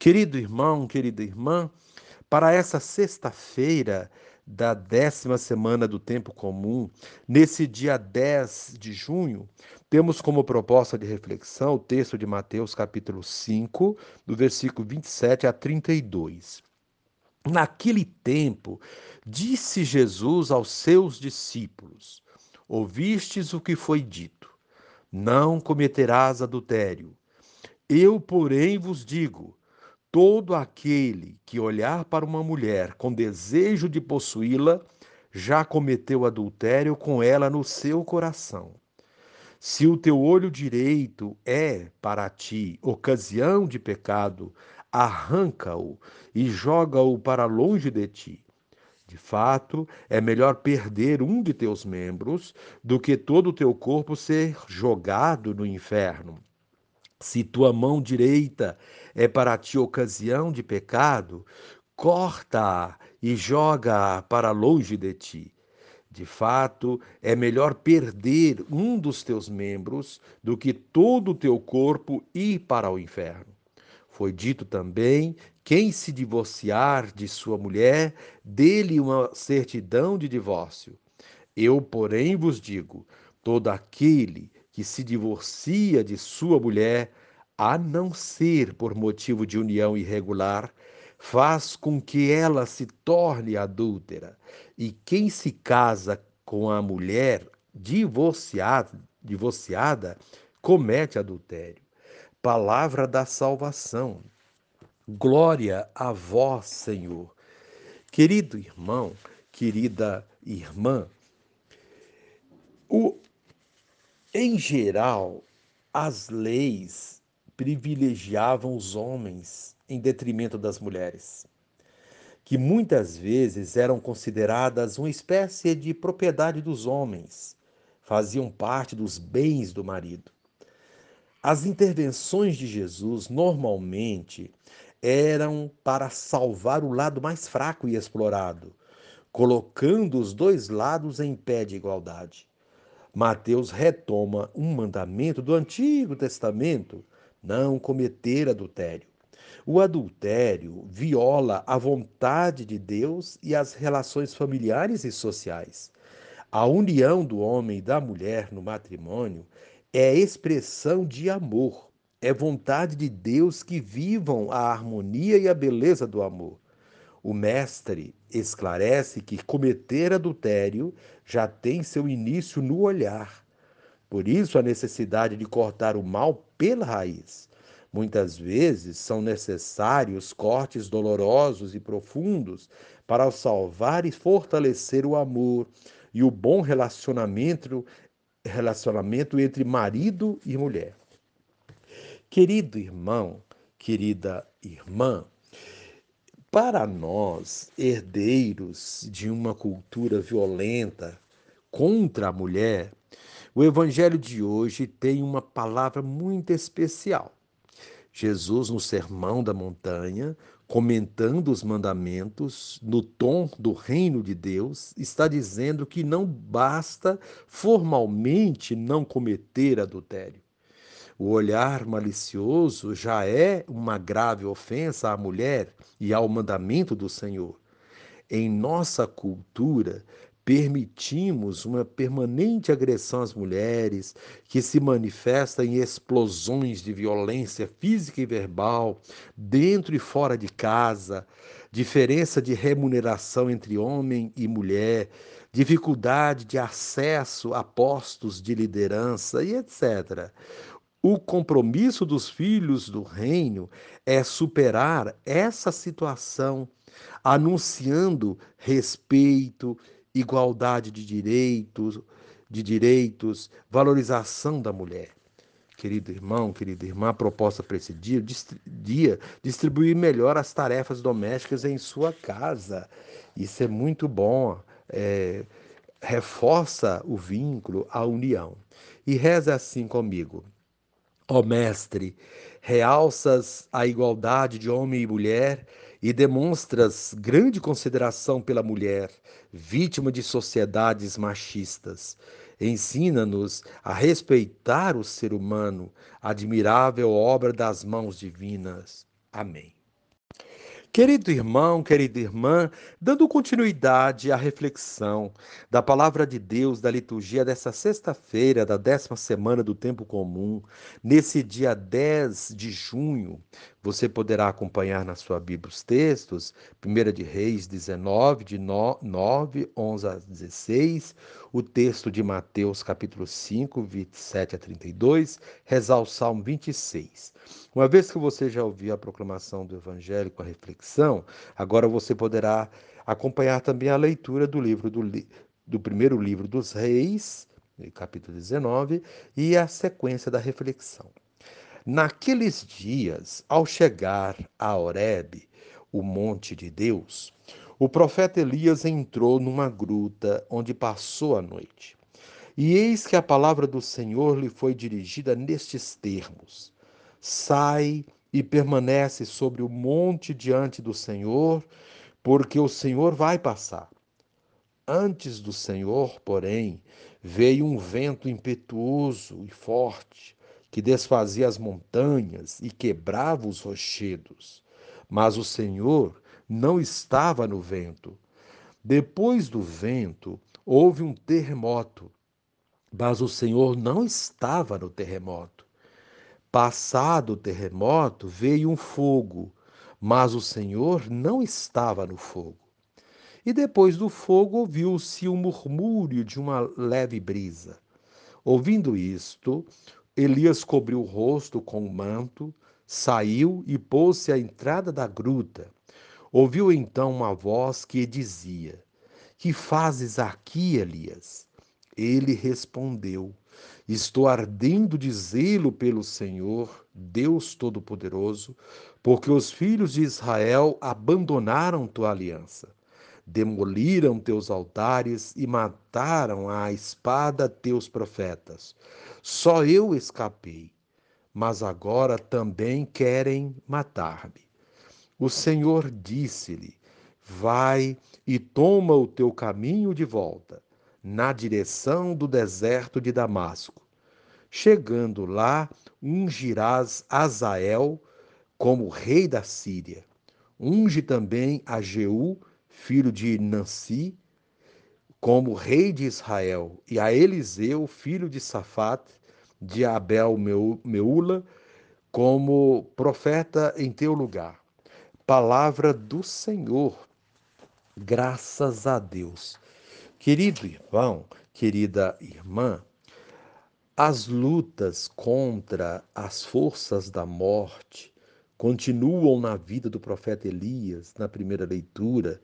Querido irmão, querida irmã, para essa sexta-feira da décima semana do tempo comum, nesse dia 10 de junho, temos como proposta de reflexão o texto de Mateus, capítulo 5, do versículo 27 a 32. Naquele tempo, disse Jesus aos seus discípulos: Ouvistes o que foi dito: Não cometerás adultério. Eu, porém, vos digo: Todo aquele que olhar para uma mulher com desejo de possuí-la, já cometeu adultério com ela no seu coração. Se o teu olho direito é para ti ocasião de pecado, arranca-o e joga-o para longe de ti. De fato, é melhor perder um de teus membros do que todo o teu corpo ser jogado no inferno. Se tua mão direita é para ti ocasião de pecado, corta-a e joga-a para longe de ti. De fato, é melhor perder um dos teus membros do que todo o teu corpo ir para o inferno. Foi dito também: quem se divorciar de sua mulher, dê-lhe uma certidão de divórcio. Eu, porém, vos digo: todo aquele que se divorcia de sua mulher, a não ser por motivo de união irregular, faz com que ela se torne adúltera. E quem se casa com a mulher divorciada, divorciada comete adultério. Palavra da salvação. Glória a vós, Senhor. Querido irmão, querida irmã, o, em geral, as leis privilegiavam os homens em detrimento das mulheres, que muitas vezes eram consideradas uma espécie de propriedade dos homens, faziam parte dos bens do marido. As intervenções de Jesus normalmente eram para salvar o lado mais fraco e explorado, colocando os dois lados em pé de igualdade. Mateus retoma um mandamento do Antigo Testamento: não cometer adultério. O adultério viola a vontade de Deus e as relações familiares e sociais. A união do homem e da mulher no matrimônio é expressão de amor. É vontade de Deus que vivam a harmonia e a beleza do amor. O mestre esclarece que cometer adultério já tem seu início no olhar. Por isso, a necessidade de cortar o mal pela raiz. Muitas vezes são necessários cortes dolorosos e profundos para salvar e fortalecer o amor e o bom relacionamento, relacionamento entre marido e mulher. Querido irmão, querida irmã, para nós, herdeiros de uma cultura violenta contra a mulher, o evangelho de hoje tem uma palavra muito especial. Jesus, no Sermão da Montanha, comentando os mandamentos no tom do reino de Deus, está dizendo que não basta formalmente não cometer adultério. O olhar malicioso já é uma grave ofensa à mulher e ao mandamento do Senhor. Em nossa cultura, permitimos uma permanente agressão às mulheres, que se manifesta em explosões de violência física e verbal, dentro e fora de casa, diferença de remuneração entre homem e mulher, dificuldade de acesso a postos de liderança e etc. O compromisso dos filhos do reino é superar essa situação, anunciando respeito, igualdade de direitos, de direitos, valorização da mulher. Querido irmão, querida irmã, a proposta para esse dia, dia distribuir melhor as tarefas domésticas em sua casa. Isso é muito bom. É, reforça o vínculo, a união. E reza assim comigo. Ó Mestre, realças a igualdade de homem e mulher e demonstras grande consideração pela mulher, vítima de sociedades machistas. Ensina-nos a respeitar o ser humano, admirável obra das mãos divinas. Amém. Querido irmão, querida irmã, dando continuidade à reflexão da palavra de Deus da liturgia dessa sexta-feira, da décima semana do tempo comum, nesse dia 10 de junho, você poderá acompanhar na sua Bíblia os textos, 1 de Reis 19, de 9, 11 a 16, o texto de Mateus capítulo 5, 27 a 32, rezar o Salmo 26. Uma vez que você já ouviu a proclamação do Evangelho com a reflexão, agora você poderá acompanhar também a leitura do livro do, do primeiro livro dos Reis, capítulo 19, e a sequência da reflexão. Naqueles dias, ao chegar a Horebe, o monte de Deus, o profeta Elias entrou numa gruta onde passou a noite. E eis que a palavra do Senhor lhe foi dirigida nestes termos: sai e permanece sobre o monte diante do Senhor, porque o Senhor vai passar. Antes do Senhor, porém, veio um vento impetuoso e forte, que desfazia as montanhas e quebrava os rochedos. Mas o Senhor não estava no vento. Depois do vento, houve um terremoto, mas o Senhor não estava no terremoto. Passado o terremoto, veio um fogo, mas o Senhor não estava no fogo. E depois do fogo ouviu-se o um murmúrio de uma leve brisa. Ouvindo isto, Elias cobriu o rosto com o um manto, saiu e pôs-se à entrada da gruta. Ouviu então uma voz que dizia: Que fazes aqui, Elias? Ele respondeu: Estou ardendo de zelo pelo Senhor, Deus Todo-Poderoso, porque os filhos de Israel abandonaram tua aliança, demoliram teus altares e mataram à espada teus profetas. Só eu escapei, mas agora também querem matar-me. O Senhor disse-lhe: Vai e toma o teu caminho de volta na direção do deserto de Damasco. Chegando lá, ungirás Azael como rei da Síria. Unge também a Jeú, filho de Nanci, como rei de Israel, e a Eliseu, filho de Safat, de Abel Meula, como profeta em teu lugar. Palavra do Senhor. Graças a Deus. Querido irmão, querida irmã, as lutas contra as forças da morte continuam na vida do profeta Elias, na primeira leitura,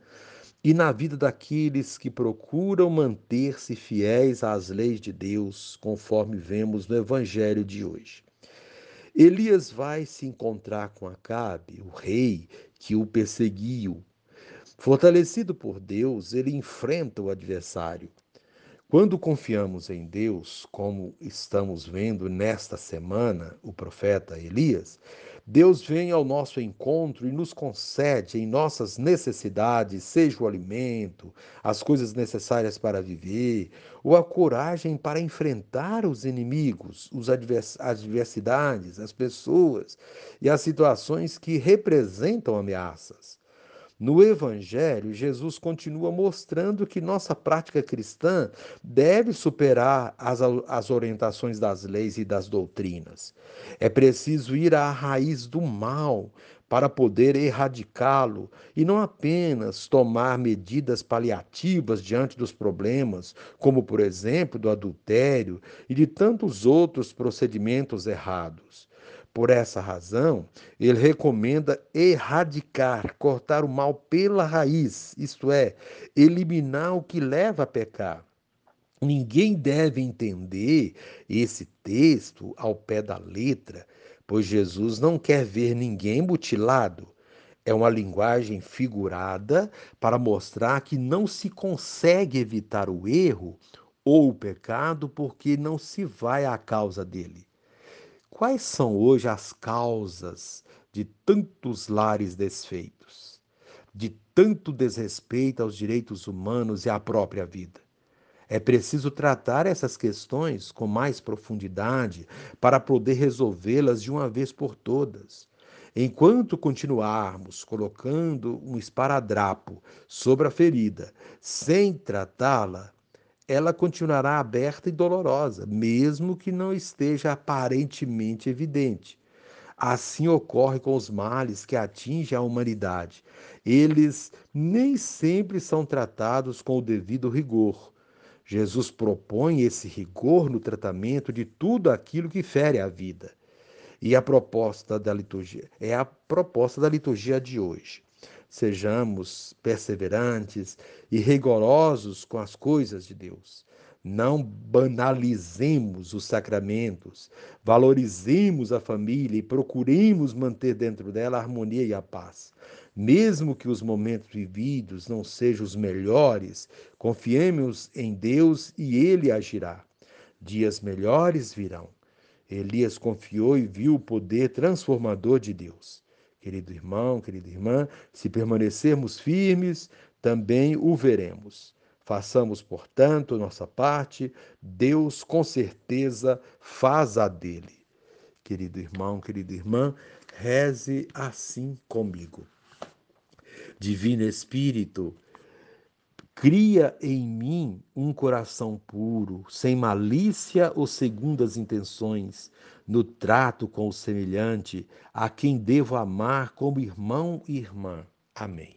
e na vida daqueles que procuram manter-se fiéis às leis de Deus, conforme vemos no evangelho de hoje. Elias vai se encontrar com Acabe, o rei que o perseguiu, Fortalecido por Deus, ele enfrenta o adversário. Quando confiamos em Deus, como estamos vendo nesta semana o profeta Elias, Deus vem ao nosso encontro e nos concede em nossas necessidades, seja o alimento, as coisas necessárias para viver, ou a coragem para enfrentar os inimigos, os advers adversidades, as pessoas e as situações que representam ameaças. No Evangelho, Jesus continua mostrando que nossa prática cristã deve superar as, as orientações das leis e das doutrinas. É preciso ir à raiz do mal para poder erradicá-lo e não apenas tomar medidas paliativas diante dos problemas, como, por exemplo, do adultério e de tantos outros procedimentos errados. Por essa razão, ele recomenda erradicar, cortar o mal pela raiz, isto é, eliminar o que leva a pecar. Ninguém deve entender esse texto ao pé da letra, pois Jesus não quer ver ninguém mutilado. É uma linguagem figurada para mostrar que não se consegue evitar o erro ou o pecado porque não se vai à causa dele. Quais são hoje as causas de tantos lares desfeitos, de tanto desrespeito aos direitos humanos e à própria vida? É preciso tratar essas questões com mais profundidade para poder resolvê-las de uma vez por todas. Enquanto continuarmos colocando um esparadrapo sobre a ferida sem tratá-la, ela continuará aberta e dolorosa, mesmo que não esteja aparentemente evidente. Assim ocorre com os males que atingem a humanidade. Eles nem sempre são tratados com o devido rigor. Jesus propõe esse rigor no tratamento de tudo aquilo que fere a vida. E a proposta da liturgia é a proposta da liturgia de hoje. Sejamos perseverantes e rigorosos com as coisas de Deus. Não banalizemos os sacramentos, valorizemos a família e procuremos manter dentro dela a harmonia e a paz. Mesmo que os momentos vividos não sejam os melhores, confiemos em Deus e Ele agirá. Dias melhores virão. Elias confiou e viu o poder transformador de Deus. Querido irmão, querida irmã, se permanecermos firmes, também o veremos. Façamos, portanto, nossa parte, Deus com certeza faz a dele. Querido irmão, querida irmã, reze assim comigo. Divino Espírito, Cria em mim um coração puro, sem malícia ou segundas intenções, no trato com o semelhante, a quem devo amar como irmão e irmã. Amém.